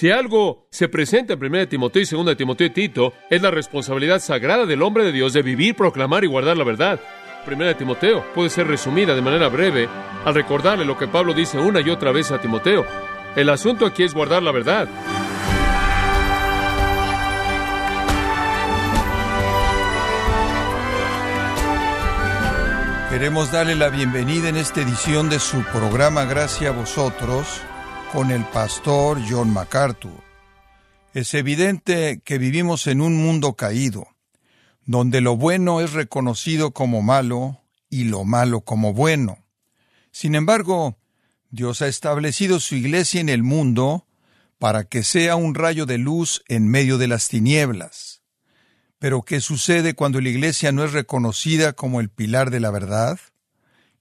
Si algo se presenta en 1 Timoteo y 2 Timoteo y Tito, es la responsabilidad sagrada del hombre de Dios de vivir, proclamar y guardar la verdad. 1 Timoteo puede ser resumida de manera breve al recordarle lo que Pablo dice una y otra vez a Timoteo. El asunto aquí es guardar la verdad. Queremos darle la bienvenida en esta edición de su programa Gracia a vosotros con el pastor John MacArthur. Es evidente que vivimos en un mundo caído, donde lo bueno es reconocido como malo y lo malo como bueno. Sin embargo, Dios ha establecido su iglesia en el mundo para que sea un rayo de luz en medio de las tinieblas. Pero ¿qué sucede cuando la iglesia no es reconocida como el pilar de la verdad?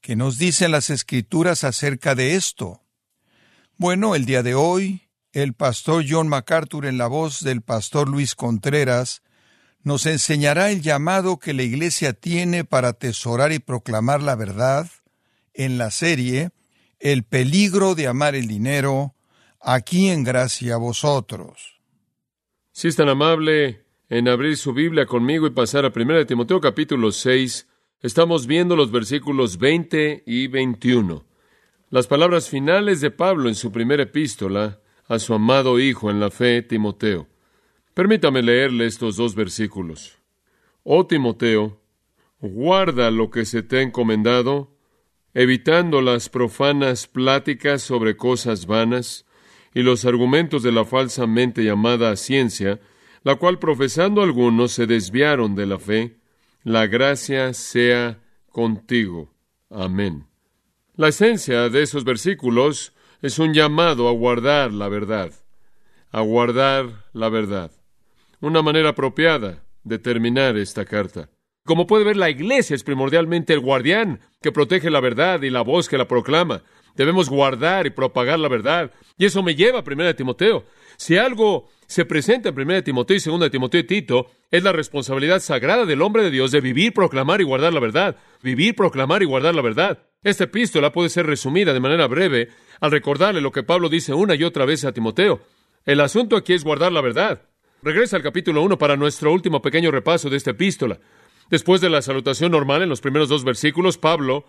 ¿Qué nos dicen las escrituras acerca de esto? Bueno, el día de hoy, el pastor John MacArthur en la voz del pastor Luis Contreras nos enseñará el llamado que la Iglesia tiene para atesorar y proclamar la verdad en la serie El peligro de amar el dinero, aquí en gracia a vosotros. Si es tan amable en abrir su Biblia conmigo y pasar a 1 Timoteo capítulo 6, estamos viendo los versículos 20 y 21. Las palabras finales de Pablo en su primera epístola a su amado hijo en la fe, Timoteo. Permítame leerle estos dos versículos. Oh Timoteo, guarda lo que se te ha encomendado, evitando las profanas pláticas sobre cosas vanas y los argumentos de la falsamente llamada ciencia, la cual profesando algunos se desviaron de la fe. La gracia sea contigo. Amén. La esencia de esos versículos es un llamado a guardar la verdad, a guardar la verdad. Una manera apropiada de terminar esta carta. Como puede ver, la iglesia es primordialmente el guardián que protege la verdad y la voz que la proclama. Debemos guardar y propagar la verdad. Y eso me lleva a 1 Timoteo. Si algo se presenta en 1 Timoteo y 2 Timoteo y Tito, es la responsabilidad sagrada del hombre de Dios de vivir, proclamar y guardar la verdad. Vivir, proclamar y guardar la verdad. Esta epístola puede ser resumida de manera breve al recordarle lo que Pablo dice una y otra vez a Timoteo. El asunto aquí es guardar la verdad. Regresa al capítulo 1 para nuestro último pequeño repaso de esta epístola. Después de la salutación normal en los primeros dos versículos, Pablo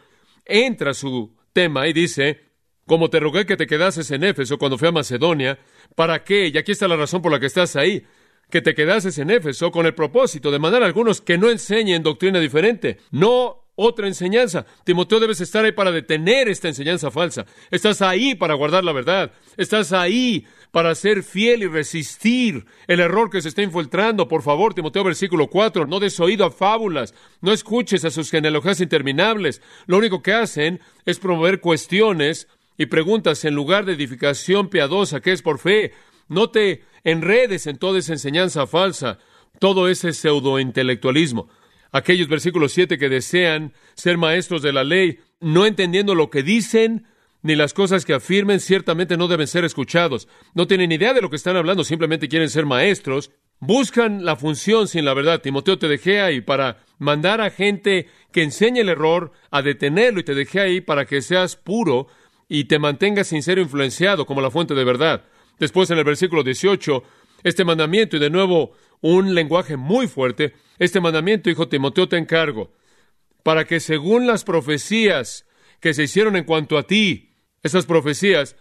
entra a su tema y dice, como te rogué que te quedases en Éfeso cuando fui a Macedonia, ¿para qué? Y aquí está la razón por la que estás ahí, que te quedases en Éfeso con el propósito de mandar a algunos que no enseñen doctrina diferente. No otra enseñanza. Timoteo debes estar ahí para detener esta enseñanza falsa. Estás ahí para guardar la verdad. Estás ahí para ser fiel y resistir el error que se está infiltrando. Por favor, Timoteo versículo 4, no des oído a fábulas, no escuches a sus genealogías interminables. Lo único que hacen es promover cuestiones y preguntas en lugar de edificación piadosa que es por fe. No te enredes en toda esa enseñanza falsa, todo ese pseudointelectualismo aquellos versículos 7 que desean ser maestros de la ley, no entendiendo lo que dicen ni las cosas que afirmen, ciertamente no deben ser escuchados. No tienen idea de lo que están hablando, simplemente quieren ser maestros. Buscan la función sin la verdad. Timoteo te dejé ahí para mandar a gente que enseñe el error, a detenerlo y te dejé ahí para que seas puro y te mantengas sincero influenciado como la fuente de verdad. Después en el versículo 18, este mandamiento y de nuevo un lenguaje muy fuerte, este mandamiento, hijo Timoteo, te encargo, para que según las profecías que se hicieron en cuanto a ti, esas profecías,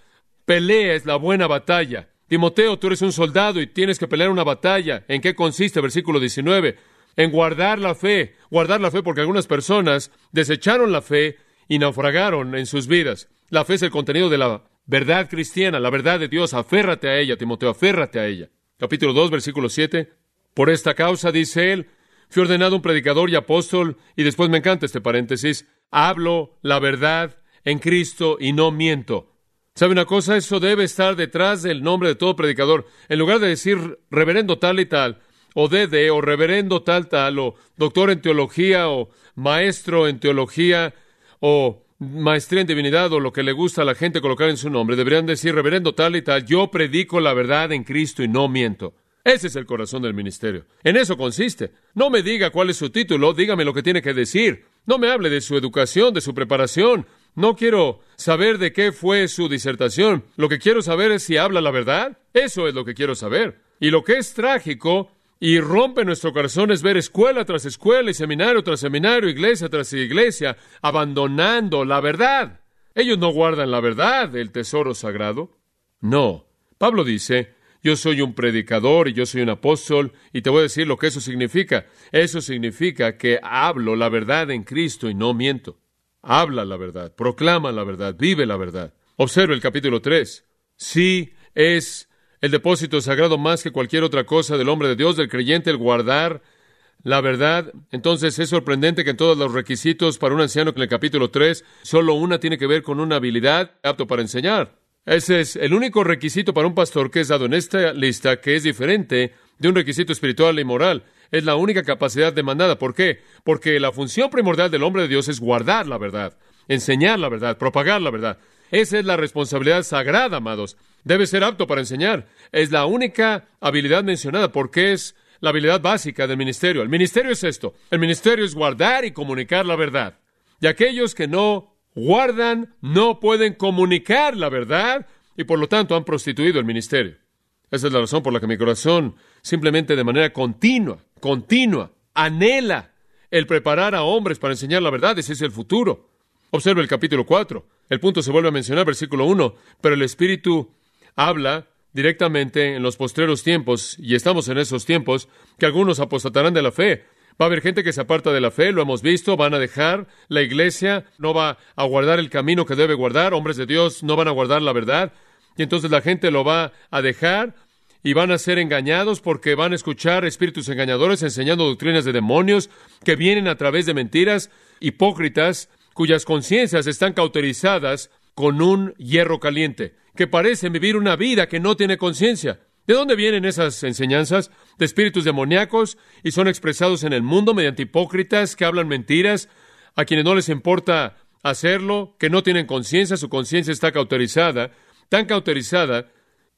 pelees la buena batalla. Timoteo, tú eres un soldado y tienes que pelear una batalla. ¿En qué consiste? Versículo 19. En guardar la fe. Guardar la fe porque algunas personas desecharon la fe y naufragaron en sus vidas. La fe es el contenido de la verdad cristiana, la verdad de Dios. Aférrate a ella, Timoteo, aférrate a ella. Capítulo 2, versículo 7. Por esta causa, dice él, Fui ordenado un predicador y apóstol, y después me encanta este paréntesis, hablo la verdad en Cristo y no miento. ¿Sabe una cosa? Eso debe estar detrás del nombre de todo predicador. En lugar de decir reverendo tal y tal, o dede, o reverendo tal tal, o doctor en teología, o maestro en teología, o maestría en divinidad, o lo que le gusta a la gente colocar en su nombre, deberían decir reverendo tal y tal, yo predico la verdad en Cristo y no miento. Ese es el corazón del ministerio. En eso consiste. No me diga cuál es su título, dígame lo que tiene que decir. No me hable de su educación, de su preparación. No quiero saber de qué fue su disertación. Lo que quiero saber es si habla la verdad. Eso es lo que quiero saber. Y lo que es trágico y rompe nuestro corazón es ver escuela tras escuela y seminario tras seminario, iglesia tras iglesia, abandonando la verdad. Ellos no guardan la verdad, el tesoro sagrado. No. Pablo dice, yo soy un predicador y yo soy un apóstol, y te voy a decir lo que eso significa. Eso significa que hablo la verdad en Cristo y no miento. Habla la verdad, proclama la verdad, vive la verdad. Observe el capítulo 3. Sí es el depósito sagrado más que cualquier otra cosa del hombre de Dios, del creyente, el guardar la verdad. Entonces es sorprendente que en todos los requisitos para un anciano en el capítulo 3, solo una tiene que ver con una habilidad apto para enseñar. Ese es el único requisito para un pastor que es dado en esta lista que es diferente de un requisito espiritual y moral. Es la única capacidad demandada. ¿Por qué? Porque la función primordial del hombre de Dios es guardar la verdad, enseñar la verdad, propagar la verdad. Esa es la responsabilidad sagrada, amados. Debe ser apto para enseñar. Es la única habilidad mencionada porque es la habilidad básica del ministerio. El ministerio es esto. El ministerio es guardar y comunicar la verdad. Y aquellos que no guardan no pueden comunicar la verdad y por lo tanto han prostituido el ministerio. Esa es la razón por la que mi corazón simplemente de manera continua, continua, anhela el preparar a hombres para enseñar la verdad. Ese es el futuro. Observe el capítulo 4. El punto se vuelve a mencionar, versículo 1, pero el Espíritu habla directamente en los postreros tiempos, y estamos en esos tiempos, que algunos apostatarán de la fe. Va a haber gente que se aparta de la fe, lo hemos visto, van a dejar la iglesia, no va a guardar el camino que debe guardar, hombres de Dios no van a guardar la verdad, y entonces la gente lo va a dejar y van a ser engañados porque van a escuchar espíritus engañadores enseñando doctrinas de demonios que vienen a través de mentiras hipócritas cuyas conciencias están cauterizadas con un hierro caliente, que parecen vivir una vida que no tiene conciencia. ¿De dónde vienen esas enseñanzas? De espíritus demoníacos y son expresados en el mundo mediante hipócritas que hablan mentiras, a quienes no les importa hacerlo, que no tienen conciencia, su conciencia está cauterizada, tan cauterizada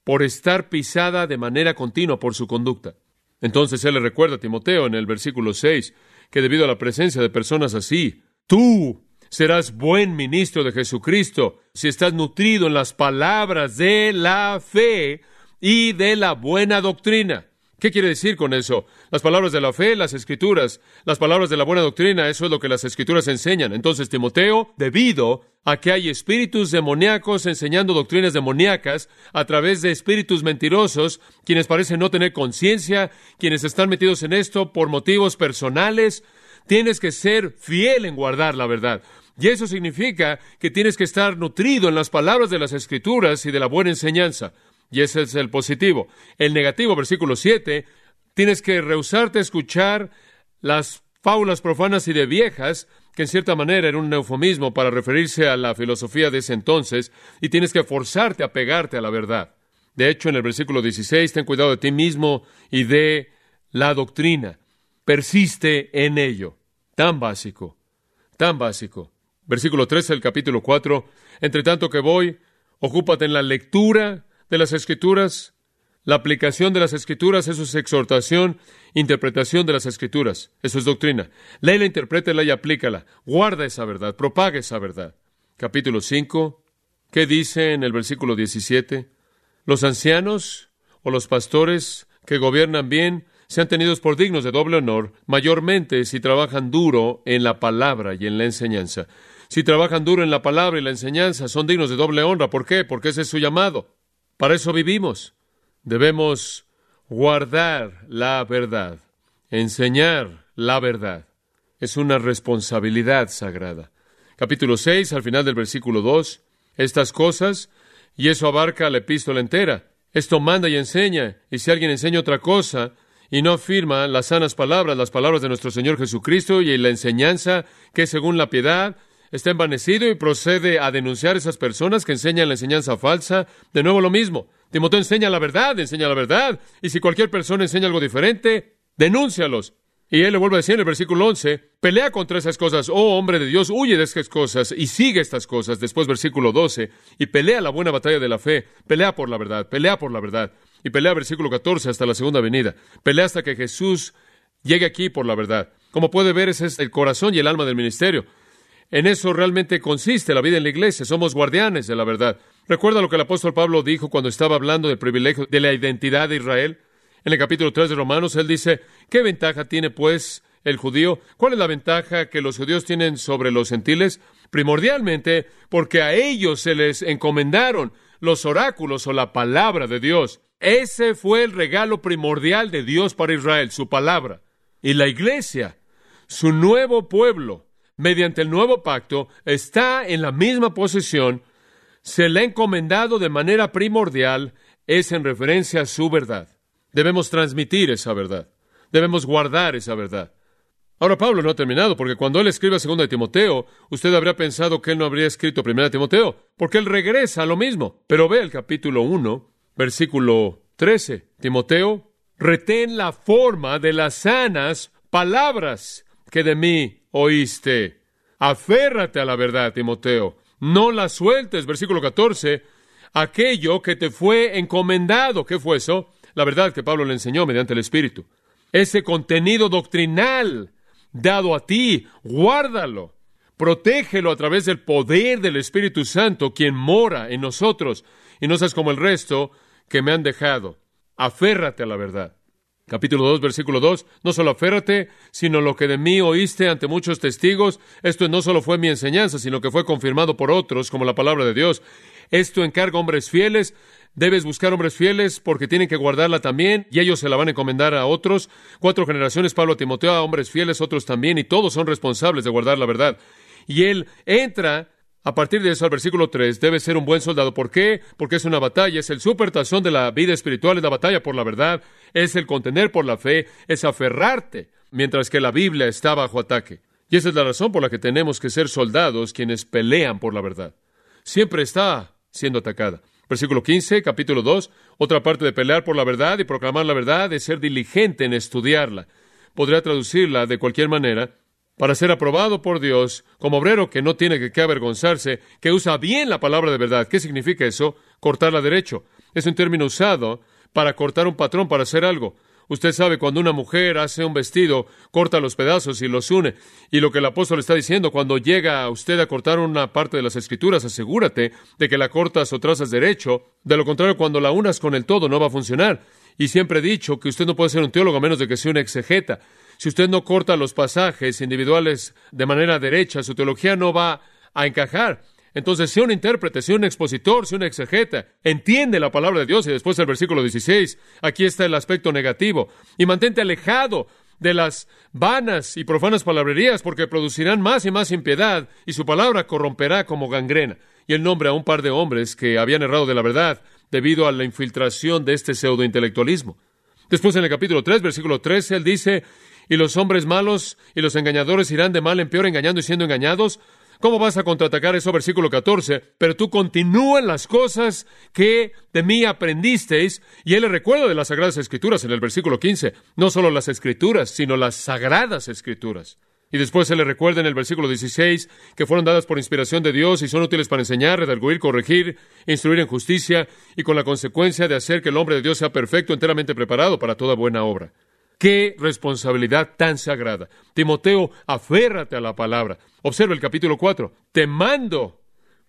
por estar pisada de manera continua por su conducta. Entonces él le recuerda a Timoteo en el versículo 6 que debido a la presencia de personas así, tú serás buen ministro de Jesucristo si estás nutrido en las palabras de la fe y de la buena doctrina. ¿Qué quiere decir con eso? Las palabras de la fe, las escrituras, las palabras de la buena doctrina, eso es lo que las escrituras enseñan. Entonces, Timoteo, debido a que hay espíritus demoníacos enseñando doctrinas demoníacas a través de espíritus mentirosos, quienes parecen no tener conciencia, quienes están metidos en esto por motivos personales, tienes que ser fiel en guardar la verdad. Y eso significa que tienes que estar nutrido en las palabras de las escrituras y de la buena enseñanza. Y ese es el positivo. El negativo, versículo 7, tienes que rehusarte a escuchar las fábulas profanas y de viejas, que en cierta manera era un eufemismo para referirse a la filosofía de ese entonces, y tienes que forzarte a pegarte a la verdad. De hecho, en el versículo 16, ten cuidado de ti mismo y de la doctrina. Persiste en ello. Tan básico, tan básico. Versículo 13 del capítulo 4. Entre tanto que voy, ocúpate en la lectura de las Escrituras, la aplicación de las Escrituras, eso es exhortación, interpretación de las Escrituras, eso es doctrina. Léela, interprétela y aplícala. Guarda esa verdad, propaga esa verdad. Capítulo 5, ¿qué dice en el versículo 17? Los ancianos o los pastores que gobiernan bien sean tenidos por dignos de doble honor, mayormente si trabajan duro en la palabra y en la enseñanza. Si trabajan duro en la palabra y la enseñanza, son dignos de doble honra. ¿Por qué? Porque ese es su llamado. Para eso vivimos. Debemos guardar la verdad, enseñar la verdad. Es una responsabilidad sagrada. Capítulo 6, al final del versículo 2, estas cosas, y eso abarca la epístola entera. Esto manda y enseña, y si alguien enseña otra cosa y no afirma las sanas palabras, las palabras de nuestro Señor Jesucristo y la enseñanza que según la piedad, está envanecido y procede a denunciar a esas personas que enseñan la enseñanza falsa. De nuevo lo mismo. Timoteo enseña la verdad, enseña la verdad. Y si cualquier persona enseña algo diferente, denúncialos. Y él le vuelve a decir en el versículo 11, pelea contra esas cosas, oh hombre de Dios, huye de esas cosas y sigue estas cosas. Después versículo 12, y pelea la buena batalla de la fe, pelea por la verdad, pelea por la verdad. Y pelea versículo 14 hasta la segunda venida. Pelea hasta que Jesús llegue aquí por la verdad. Como puede ver, ese es el corazón y el alma del ministerio. En eso realmente consiste la vida en la iglesia. Somos guardianes de la verdad. ¿Recuerda lo que el apóstol Pablo dijo cuando estaba hablando del privilegio de la identidad de Israel? En el capítulo 3 de Romanos, él dice, ¿qué ventaja tiene pues el judío? ¿Cuál es la ventaja que los judíos tienen sobre los gentiles? Primordialmente, porque a ellos se les encomendaron los oráculos o la palabra de Dios. Ese fue el regalo primordial de Dios para Israel, su palabra. Y la iglesia, su nuevo pueblo, mediante el nuevo pacto, está en la misma posición, se le ha encomendado de manera primordial, es en referencia a su verdad. Debemos transmitir esa verdad. Debemos guardar esa verdad. Ahora Pablo no ha terminado, porque cuando él escribe a 2 de Timoteo, usted habría pensado que él no habría escrito 1 de Timoteo, porque él regresa a lo mismo. Pero ve el capítulo 1, versículo 13. Timoteo, retén la forma de las sanas palabras que de mí oíste. Aférrate a la verdad, Timoteo. No la sueltes. Versículo 14. Aquello que te fue encomendado. ¿Qué fue eso? La verdad que Pablo le enseñó mediante el Espíritu. Ese contenido doctrinal dado a ti, guárdalo. Protégelo a través del poder del Espíritu Santo, quien mora en nosotros. Y no seas como el resto que me han dejado. Aférrate a la verdad capítulo 2, versículo 2, no solo aférrate, sino lo que de mí oíste ante muchos testigos, esto no solo fue mi enseñanza, sino que fue confirmado por otros, como la palabra de Dios. Esto encarga hombres fieles, debes buscar hombres fieles porque tienen que guardarla también, y ellos se la van a encomendar a otros. Cuatro generaciones, Pablo a Timoteo, a hombres fieles, otros también, y todos son responsables de guardar la verdad. Y él entra a partir de eso, al versículo 3, debe ser un buen soldado. ¿Por qué? Porque es una batalla, es el supertazón de la vida espiritual, es la batalla por la verdad, es el contener por la fe, es aferrarte, mientras que la Biblia está bajo ataque. Y esa es la razón por la que tenemos que ser soldados quienes pelean por la verdad. Siempre está siendo atacada. Versículo 15, capítulo 2, otra parte de pelear por la verdad y proclamar la verdad es ser diligente en estudiarla. Podría traducirla de cualquier manera, para ser aprobado por Dios como obrero que no tiene que avergonzarse, que usa bien la palabra de verdad. ¿Qué significa eso? Cortarla derecho. Es un término usado para cortar un patrón, para hacer algo. Usted sabe, cuando una mujer hace un vestido, corta los pedazos y los une. Y lo que el apóstol está diciendo, cuando llega usted a cortar una parte de las escrituras, asegúrate de que la cortas o trazas derecho. De lo contrario, cuando la unas con el todo, no va a funcionar. Y siempre he dicho que usted no puede ser un teólogo a menos de que sea un exegeta. Si usted no corta los pasajes individuales de manera derecha, su teología no va a encajar. Entonces, sea un intérprete, sea un expositor, sea un exegeta, entiende la palabra de Dios y después el versículo 16, aquí está el aspecto negativo, y mantente alejado de las vanas y profanas palabrerías, porque producirán más y más impiedad, y su palabra corromperá como gangrena. Y el nombre a un par de hombres que habían errado de la verdad debido a la infiltración de este pseudointelectualismo. Después en el capítulo 3, versículo 13, él dice, y los hombres malos y los engañadores irán de mal en peor engañando y siendo engañados. ¿Cómo vas a contraatacar eso? Versículo 14. Pero tú continúa las cosas que de mí aprendisteis. Y él le recuerda de las Sagradas Escrituras en el versículo 15. No solo las Escrituras, sino las Sagradas Escrituras. Y después se le recuerda en el versículo 16 que fueron dadas por inspiración de Dios y son útiles para enseñar, redarguir, corregir, instruir en justicia y con la consecuencia de hacer que el hombre de Dios sea perfecto, enteramente preparado para toda buena obra. Qué responsabilidad tan sagrada. Timoteo, aférrate a la palabra. Observa el capítulo 4. Te mando,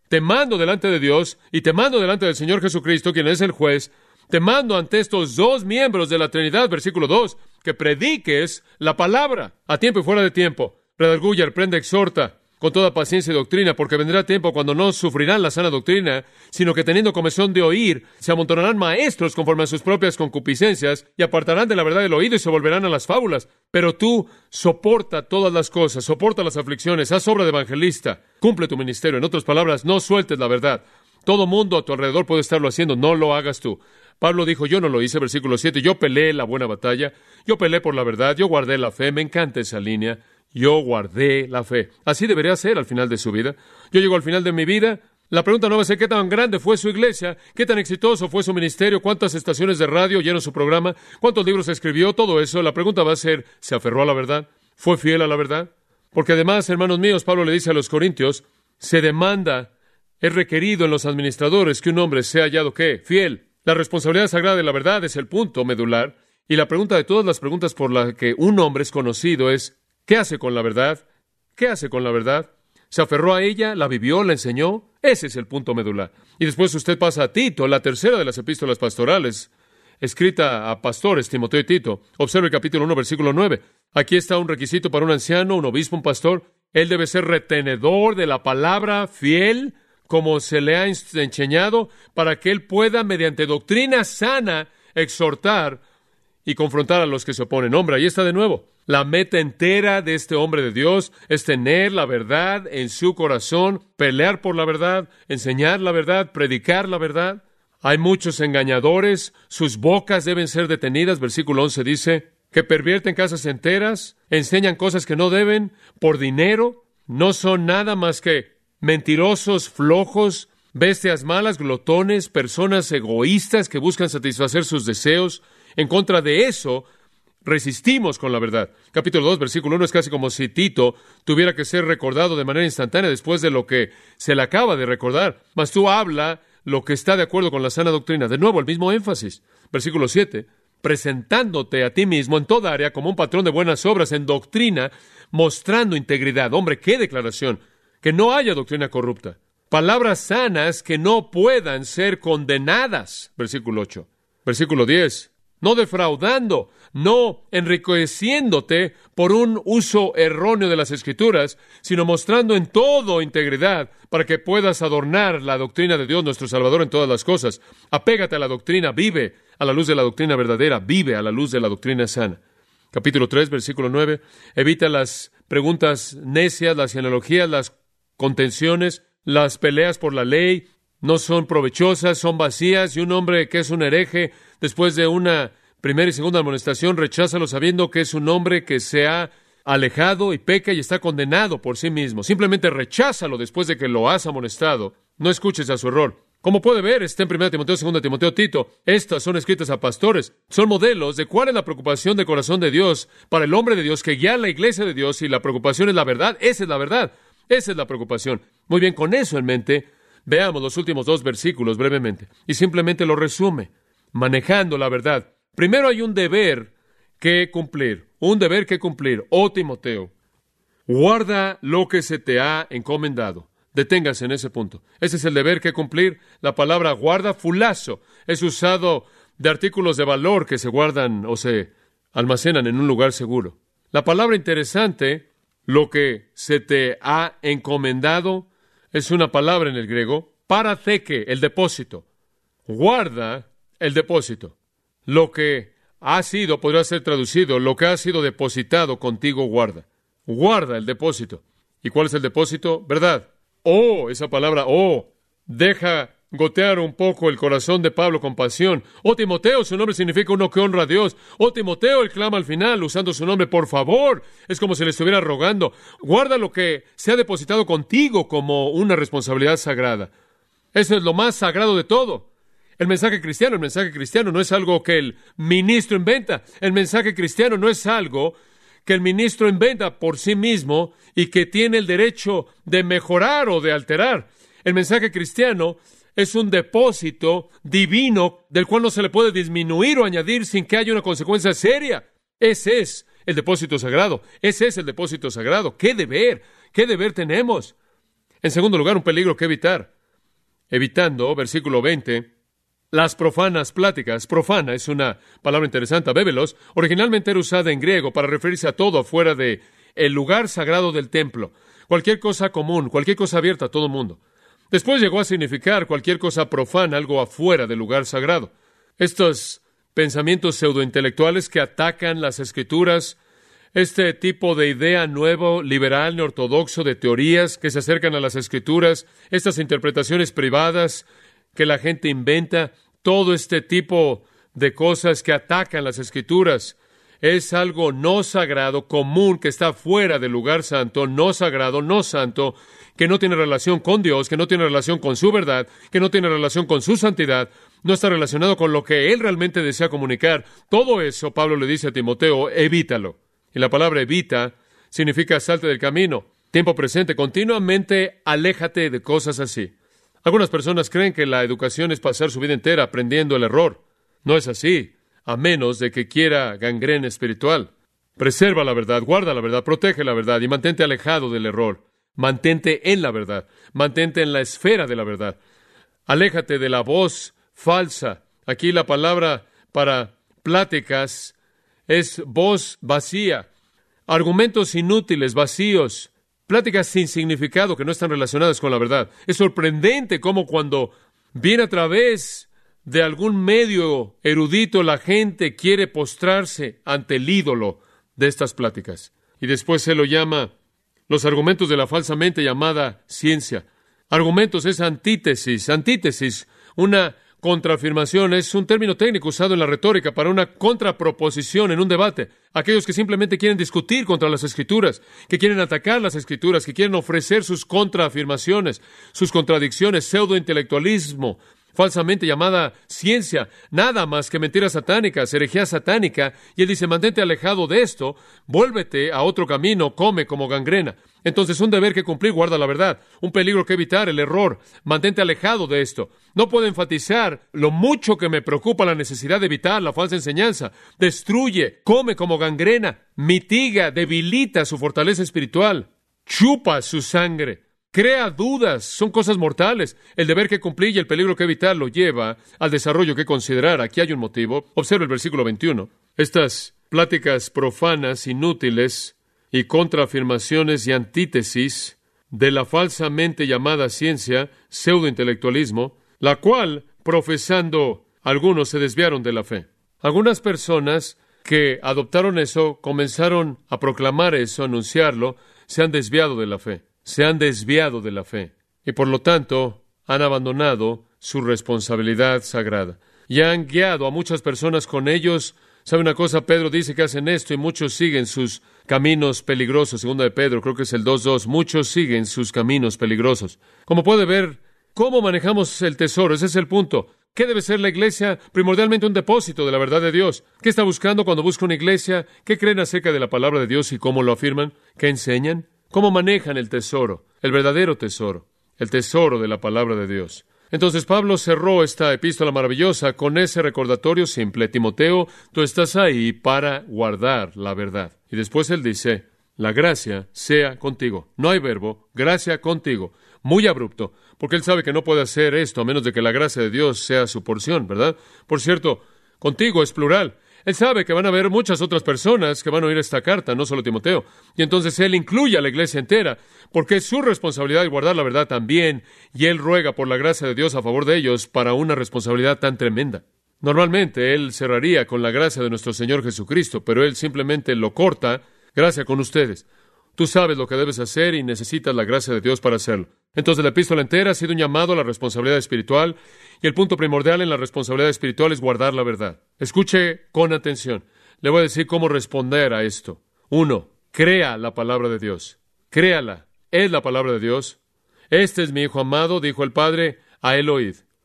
te mando delante de Dios y te mando delante del Señor Jesucristo, quien es el juez. Te mando ante estos dos miembros de la Trinidad, versículo 2, que prediques la palabra a tiempo y fuera de tiempo. Redarguya, prende, exhorta con toda paciencia y doctrina, porque vendrá tiempo cuando no sufrirán la sana doctrina, sino que teniendo comezón de oír, se amontonarán maestros conforme a sus propias concupiscencias, y apartarán de la verdad del oído y se volverán a las fábulas. Pero tú soporta todas las cosas, soporta las aflicciones, haz obra de evangelista, cumple tu ministerio. En otras palabras, no sueltes la verdad. Todo mundo a tu alrededor puede estarlo haciendo, no lo hagas tú. Pablo dijo, yo no lo hice, versículo 7, yo peleé la buena batalla, yo peleé por la verdad, yo guardé la fe, me encanta esa línea. Yo guardé la fe. Así debería ser al final de su vida. Yo llego al final de mi vida. La pregunta no va a ser qué tan grande fue su iglesia, qué tan exitoso fue su ministerio, cuántas estaciones de radio oyeron su programa, cuántos libros escribió, todo eso. La pregunta va a ser, ¿se aferró a la verdad? ¿Fue fiel a la verdad? Porque además, hermanos míos, Pablo le dice a los corintios, se demanda, es requerido en los administradores que un hombre sea hallado qué? Fiel. La responsabilidad sagrada de la verdad es el punto medular. Y la pregunta de todas las preguntas por la que un hombre es conocido es, ¿Qué hace con la verdad? ¿Qué hace con la verdad? se aferró a ella, la vivió, la enseñó. Ese es el punto medular. Y después usted pasa a Tito, la tercera de las epístolas pastorales, escrita a pastores, Timoteo y Tito. Observe el capítulo 1, versículo 9. Aquí está un requisito para un anciano, un obispo, un pastor. Él debe ser retenedor de la palabra, fiel, como se le ha enseñado, para que él pueda, mediante doctrina sana, exhortar y confrontar a los que se oponen. Hombre, ahí está de nuevo. La meta entera de este hombre de Dios es tener la verdad en su corazón, pelear por la verdad, enseñar la verdad, predicar la verdad. Hay muchos engañadores, sus bocas deben ser detenidas. Versículo 11 dice que pervierten casas enteras, enseñan cosas que no deben por dinero, no son nada más que mentirosos, flojos, bestias malas, glotones, personas egoístas que buscan satisfacer sus deseos. En contra de eso, resistimos con la verdad. Capítulo 2, versículo 1 es casi como si Tito tuviera que ser recordado de manera instantánea después de lo que se le acaba de recordar. Mas tú habla lo que está de acuerdo con la sana doctrina. De nuevo, el mismo énfasis. Versículo 7, presentándote a ti mismo en toda área como un patrón de buenas obras en doctrina, mostrando integridad. Hombre, qué declaración. Que no haya doctrina corrupta. Palabras sanas que no puedan ser condenadas. Versículo 8. Versículo 10 no defraudando, no enriqueciéndote por un uso erróneo de las escrituras, sino mostrando en todo integridad para que puedas adornar la doctrina de Dios nuestro Salvador en todas las cosas. Apégate a la doctrina, vive a la luz de la doctrina verdadera, vive a la luz de la doctrina sana. Capítulo 3, versículo 9. Evita las preguntas necias, las genealogías, las contenciones, las peleas por la ley, no son provechosas, son vacías, y un hombre que es un hereje, después de una primera y segunda amonestación, recházalo sabiendo que es un hombre que se ha alejado y peca y está condenado por sí mismo. Simplemente recházalo después de que lo has amonestado. No escuches a su error. Como puede ver, está en 1 Timoteo, 2 Timoteo, Tito. Estas son escritas a pastores. Son modelos de cuál es la preocupación del corazón de Dios para el hombre de Dios que guía la iglesia de Dios y la preocupación es la verdad. Esa es la verdad. Esa es la preocupación. Muy bien, con eso en mente, Veamos los últimos dos versículos brevemente y simplemente lo resume, manejando la verdad. Primero hay un deber que cumplir, un deber que cumplir. Oh Timoteo, guarda lo que se te ha encomendado. Deténgase en ese punto. Ese es el deber que cumplir. La palabra guarda, fulazo, es usado de artículos de valor que se guardan o se almacenan en un lugar seguro. La palabra interesante, lo que se te ha encomendado, es una palabra en el griego, paraceque, el depósito. Guarda el depósito. Lo que ha sido, podrá ser traducido, lo que ha sido depositado contigo, guarda. Guarda el depósito. ¿Y cuál es el depósito? ¿Verdad? Oh, esa palabra, oh, deja gotear un poco el corazón de Pablo con pasión. Oh Timoteo, su nombre significa uno que honra a Dios. Oh Timoteo, él clama al final usando su nombre, por favor. Es como si le estuviera rogando. Guarda lo que se ha depositado contigo como una responsabilidad sagrada. Eso es lo más sagrado de todo. El mensaje cristiano, el mensaje cristiano no es algo que el ministro inventa. El mensaje cristiano no es algo que el ministro inventa por sí mismo y que tiene el derecho de mejorar o de alterar. El mensaje cristiano es un depósito divino del cual no se le puede disminuir o añadir sin que haya una consecuencia seria. Ese es el depósito sagrado. Ese es el depósito sagrado. ¿Qué deber? ¿Qué deber tenemos? En segundo lugar, un peligro que evitar. Evitando, versículo 20, las profanas pláticas. Profana es una palabra interesante. Bébelos originalmente era usada en griego para referirse a todo afuera de el lugar sagrado del templo. Cualquier cosa común, cualquier cosa abierta a todo mundo. Después llegó a significar cualquier cosa profana, algo afuera del lugar sagrado. Estos pensamientos pseudointelectuales que atacan las escrituras, este tipo de idea nuevo, liberal, ortodoxo de teorías que se acercan a las escrituras, estas interpretaciones privadas que la gente inventa, todo este tipo de cosas que atacan las escrituras, es algo no sagrado, común, que está fuera del lugar santo, no sagrado, no santo, que no tiene relación con Dios, que no tiene relación con su verdad, que no tiene relación con su santidad, no está relacionado con lo que Él realmente desea comunicar. Todo eso, Pablo le dice a Timoteo, evítalo. Y la palabra evita significa salte del camino. Tiempo presente, continuamente aléjate de cosas así. Algunas personas creen que la educación es pasar su vida entera aprendiendo el error. No es así a menos de que quiera gangrena espiritual. Preserva la verdad, guarda la verdad, protege la verdad y mantente alejado del error. Mantente en la verdad, mantente en la esfera de la verdad. Aléjate de la voz falsa. Aquí la palabra para pláticas es voz vacía, argumentos inútiles, vacíos, pláticas sin significado que no están relacionadas con la verdad. Es sorprendente cómo cuando viene a través de algún medio erudito la gente quiere postrarse ante el ídolo de estas pláticas. Y después se lo llama los argumentos de la falsamente llamada ciencia. Argumentos es antítesis, antítesis, una contraafirmación es un término técnico usado en la retórica para una contraproposición en un debate. Aquellos que simplemente quieren discutir contra las escrituras, que quieren atacar las escrituras, que quieren ofrecer sus contraafirmaciones, sus contradicciones, pseudointelectualismo, falsamente llamada ciencia, nada más que mentiras satánicas, herejía satánica, y él dice, mantente alejado de esto, vuélvete a otro camino, come como gangrena. Entonces, un deber que cumplir, guarda la verdad, un peligro que evitar, el error, mantente alejado de esto. No puedo enfatizar lo mucho que me preocupa la necesidad de evitar la falsa enseñanza. Destruye, come como gangrena, mitiga, debilita su fortaleza espiritual, chupa su sangre. Crea dudas, son cosas mortales. El deber que cumplir y el peligro que evitar lo lleva al desarrollo que considerar. Aquí hay un motivo. Observa el versículo 21. Estas pláticas profanas, inútiles y contraafirmaciones y antítesis de la falsamente llamada ciencia, pseudointelectualismo, la cual, profesando, algunos se desviaron de la fe. Algunas personas que adoptaron eso, comenzaron a proclamar eso, anunciarlo, se han desviado de la fe se han desviado de la fe y por lo tanto han abandonado su responsabilidad sagrada y han guiado a muchas personas con ellos. ¿Sabe una cosa? Pedro dice que hacen esto y muchos siguen sus caminos peligrosos. Segundo de Pedro, creo que es el 2.2. Muchos siguen sus caminos peligrosos. Como puede ver, ¿cómo manejamos el tesoro? Ese es el punto. ¿Qué debe ser la iglesia? Primordialmente un depósito de la verdad de Dios. ¿Qué está buscando cuando busca una iglesia? ¿Qué creen acerca de la palabra de Dios y cómo lo afirman? ¿Qué enseñan? ¿Cómo manejan el tesoro? El verdadero tesoro, el tesoro de la palabra de Dios. Entonces Pablo cerró esta epístola maravillosa con ese recordatorio simple. Timoteo, tú estás ahí para guardar la verdad. Y después él dice, la gracia sea contigo. No hay verbo, gracia contigo. Muy abrupto, porque él sabe que no puede hacer esto a menos de que la gracia de Dios sea su porción, ¿verdad? Por cierto, contigo es plural. Él sabe que van a haber muchas otras personas que van a oír esta carta, no solo Timoteo. Y entonces Él incluye a la iglesia entera, porque es su responsabilidad guardar la verdad también, y Él ruega por la gracia de Dios a favor de ellos para una responsabilidad tan tremenda. Normalmente Él cerraría con la gracia de nuestro Señor Jesucristo, pero Él simplemente lo corta, gracia con ustedes. Tú sabes lo que debes hacer y necesitas la gracia de Dios para hacerlo. Entonces la epístola entera ha sido un llamado a la responsabilidad espiritual y el punto primordial en la responsabilidad espiritual es guardar la verdad. Escuche con atención. Le voy a decir cómo responder a esto. Uno, crea la palabra de Dios. Créala. Es la palabra de Dios. Este es mi Hijo amado, dijo el Padre, a él.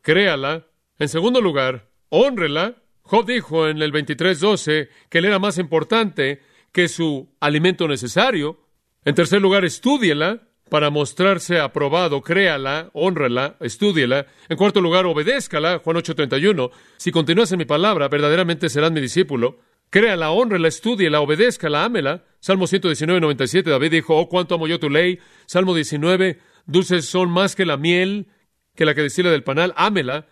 Créala. En segundo lugar, honrela. Job dijo en el 23.12 que él era más importante que su alimento necesario. En tercer lugar, estúdiela para mostrarse aprobado, créala, honrala, estúdiela. En cuarto lugar, obedézcala, Juan 8:31. Si continúas en mi palabra, verdaderamente serás mi discípulo. Créala, honrela, estúdiela, obedézcala, ámela. Salmo 119, 97, David dijo, oh, cuánto amo yo tu ley. Salmo 19, dulces son más que la miel, que la que destila del panal, ámela,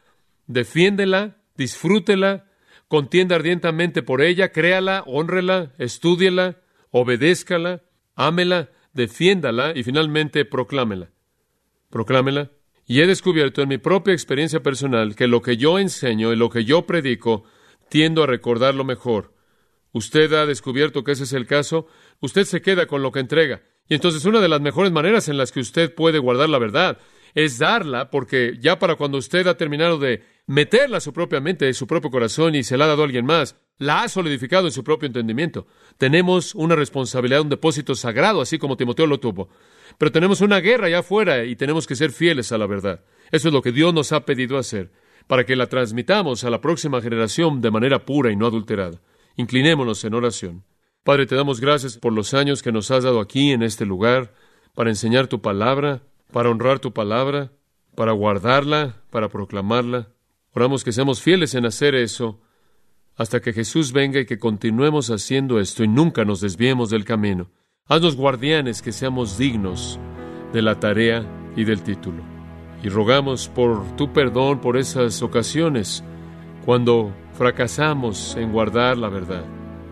defiéndela, disfrútela, contienda ardientemente por ella, créala, honrela, estúdiela, obedézcala, ámela, defiéndala y finalmente proclámela. Proclámela. Y he descubierto en mi propia experiencia personal que lo que yo enseño y lo que yo predico tiendo a recordarlo mejor. Usted ha descubierto que ese es el caso, usted se queda con lo que entrega. Y entonces una de las mejores maneras en las que usted puede guardar la verdad es darla, porque ya para cuando usted ha terminado de meterla a su propia mente, en su propio corazón y se la ha dado a alguien más, la ha solidificado en su propio entendimiento. Tenemos una responsabilidad, un depósito sagrado, así como Timoteo lo tuvo. Pero tenemos una guerra allá afuera y tenemos que ser fieles a la verdad. Eso es lo que Dios nos ha pedido hacer, para que la transmitamos a la próxima generación de manera pura y no adulterada. Inclinémonos en oración. Padre, te damos gracias por los años que nos has dado aquí en este lugar para enseñar tu palabra para honrar tu palabra, para guardarla, para proclamarla. Oramos que seamos fieles en hacer eso hasta que Jesús venga y que continuemos haciendo esto y nunca nos desviemos del camino. Haznos guardianes que seamos dignos de la tarea y del título. Y rogamos por tu perdón por esas ocasiones cuando fracasamos en guardar la verdad,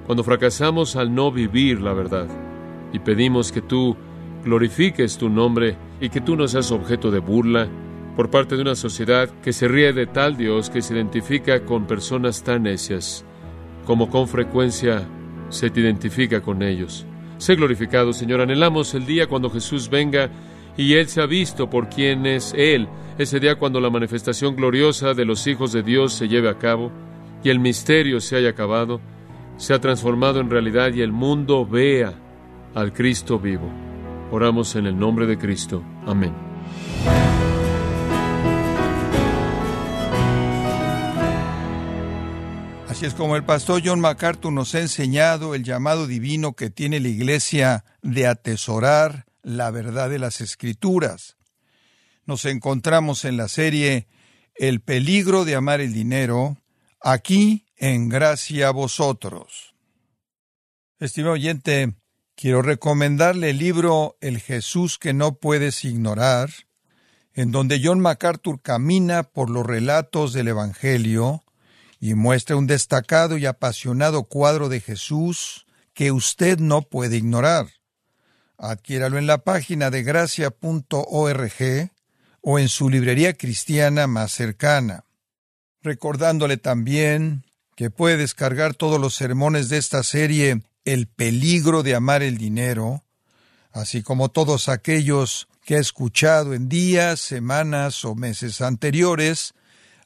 cuando fracasamos al no vivir la verdad. Y pedimos que tú glorifiques tu nombre y que tú no seas objeto de burla por parte de una sociedad que se ríe de tal Dios que se identifica con personas tan necias, como con frecuencia se te identifica con ellos. Sé glorificado, Señor. Anhelamos el día cuando Jesús venga y Él se ha visto por quién es Él. Ese día cuando la manifestación gloriosa de los hijos de Dios se lleve a cabo y el misterio se haya acabado, se ha transformado en realidad y el mundo vea al Cristo vivo. Oramos en el nombre de Cristo. Amén. Es como el pastor John MacArthur nos ha enseñado el llamado divino que tiene la Iglesia de atesorar la verdad de las Escrituras. Nos encontramos en la serie El peligro de amar el dinero, aquí en gracia a vosotros. Estimado oyente, quiero recomendarle el libro El Jesús que no puedes ignorar, en donde John MacArthur camina por los relatos del Evangelio y muestra un destacado y apasionado cuadro de Jesús que usted no puede ignorar. Adquiéralo en la página de gracia.org o en su librería cristiana más cercana. Recordándole también que puede descargar todos los sermones de esta serie El peligro de amar el dinero, así como todos aquellos que ha escuchado en días, semanas o meses anteriores,